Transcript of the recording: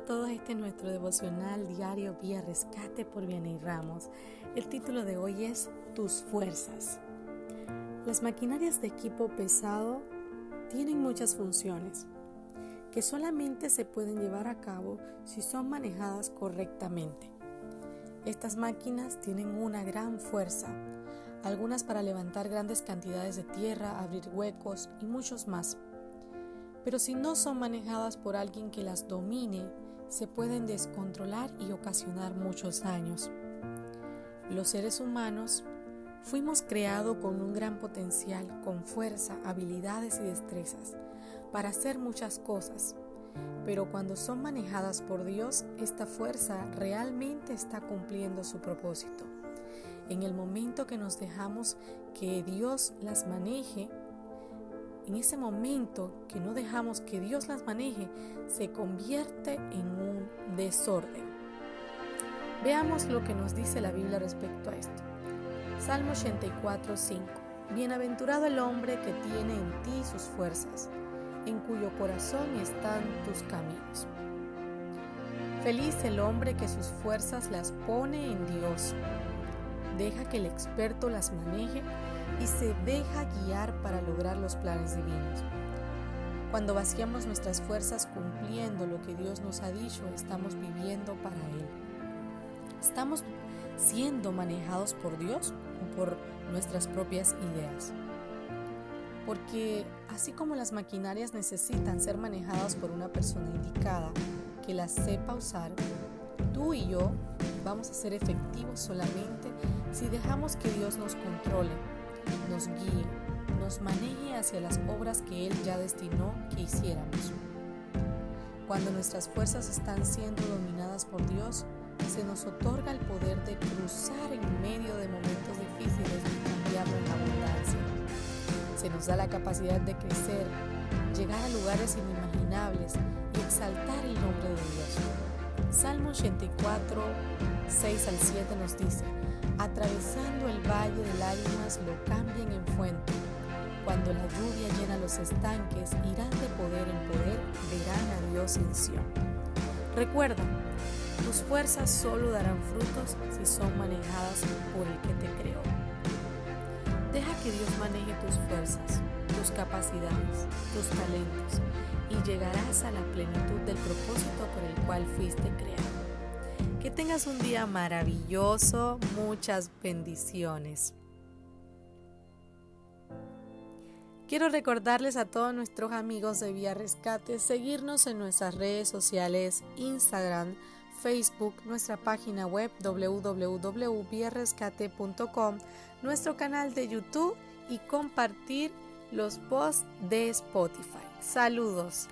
a todos, este es nuestro devocional diario Vía Rescate por Vianney Ramos. El título de hoy es Tus fuerzas. Las maquinarias de equipo pesado tienen muchas funciones que solamente se pueden llevar a cabo si son manejadas correctamente. Estas máquinas tienen una gran fuerza, algunas para levantar grandes cantidades de tierra, abrir huecos y muchos más pero si no son manejadas por alguien que las domine, se pueden descontrolar y ocasionar muchos daños. Los seres humanos fuimos creados con un gran potencial, con fuerza, habilidades y destrezas para hacer muchas cosas, pero cuando son manejadas por Dios, esta fuerza realmente está cumpliendo su propósito. En el momento que nos dejamos que Dios las maneje, en ese momento que no dejamos que Dios las maneje, se convierte en un desorden. Veamos lo que nos dice la Biblia respecto a esto. Salmo 84, 5. Bienaventurado el hombre que tiene en ti sus fuerzas, en cuyo corazón están tus caminos. Feliz el hombre que sus fuerzas las pone en Dios. Deja que el experto las maneje y se deja guiar para lograr los planes divinos. Cuando vaciamos nuestras fuerzas cumpliendo lo que Dios nos ha dicho, estamos viviendo para Él. ¿Estamos siendo manejados por Dios o por nuestras propias ideas? Porque así como las maquinarias necesitan ser manejadas por una persona indicada que las sepa usar, tú y yo vamos a ser efectivos solamente si dejamos que Dios nos controle nos guíe, nos maneje hacia las obras que Él ya destinó que hiciéramos. Cuando nuestras fuerzas están siendo dominadas por Dios, se nos otorga el poder de cruzar en medio de momentos difíciles y cambiarlo en abundancia. Se nos da la capacidad de crecer, llegar a lugares inimaginables y exaltar el nombre de Dios. Salmo 84, 6 al 7 nos dice, atravesando el valle de lágrimas lo cambien en fuente. Cuando la lluvia llena los estanques, irán de poder en poder, verán a Dios en Sion. Recuerda, tus fuerzas solo darán frutos si son manejadas por el que te creó. Deja que Dios maneje tus fuerzas, tus capacidades, tus talentos y llegarás a la plenitud del propósito por el cual fuiste creado. Que tengas un día maravilloso, muchas bendiciones. Quiero recordarles a todos nuestros amigos de Vía Rescate seguirnos en nuestras redes sociales, Instagram, Facebook, nuestra página web www.viarescate.com, nuestro canal de YouTube y compartir los posts de Spotify. Saludos.